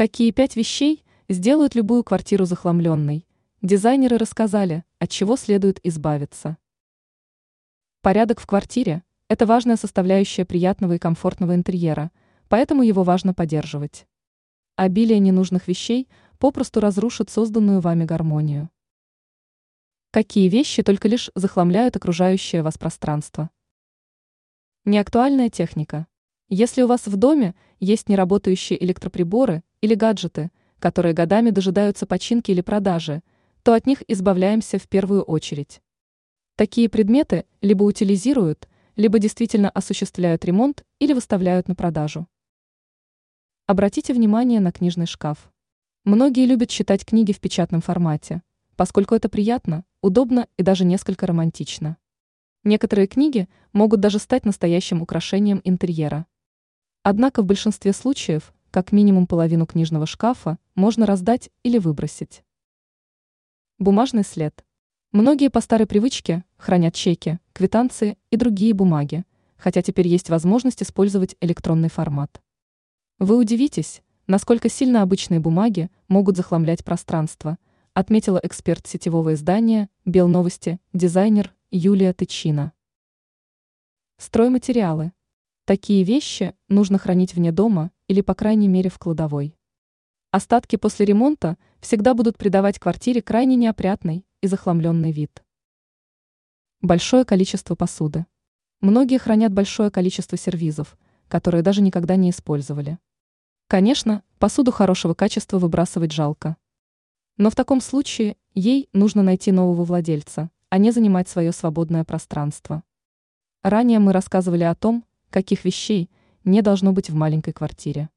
Какие пять вещей сделают любую квартиру захламленной? Дизайнеры рассказали, от чего следует избавиться. Порядок в квартире – это важная составляющая приятного и комфортного интерьера, поэтому его важно поддерживать. Обилие ненужных вещей попросту разрушит созданную вами гармонию. Какие вещи только лишь захламляют окружающее вас пространство? Неактуальная техника. Если у вас в доме есть неработающие электроприборы или гаджеты, которые годами дожидаются починки или продажи, то от них избавляемся в первую очередь. Такие предметы либо утилизируют, либо действительно осуществляют ремонт или выставляют на продажу. Обратите внимание на книжный шкаф. Многие любят читать книги в печатном формате, поскольку это приятно, удобно и даже несколько романтично. Некоторые книги могут даже стать настоящим украшением интерьера. Однако в большинстве случаев как минимум половину книжного шкафа можно раздать или выбросить. Бумажный след. Многие по старой привычке хранят чеки, квитанции и другие бумаги, хотя теперь есть возможность использовать электронный формат. Вы удивитесь, насколько сильно обычные бумаги могут захламлять пространство, отметила эксперт сетевого издания «Белновости», дизайнер Юлия Тычина. Стройматериалы. Такие вещи нужно хранить вне дома или, по крайней мере, в кладовой. Остатки после ремонта всегда будут придавать квартире крайне неопрятный и захламленный вид. Большое количество посуды. Многие хранят большое количество сервизов, которые даже никогда не использовали. Конечно, посуду хорошего качества выбрасывать жалко. Но в таком случае ей нужно найти нового владельца, а не занимать свое свободное пространство. Ранее мы рассказывали о том, каких вещей не должно быть в маленькой квартире.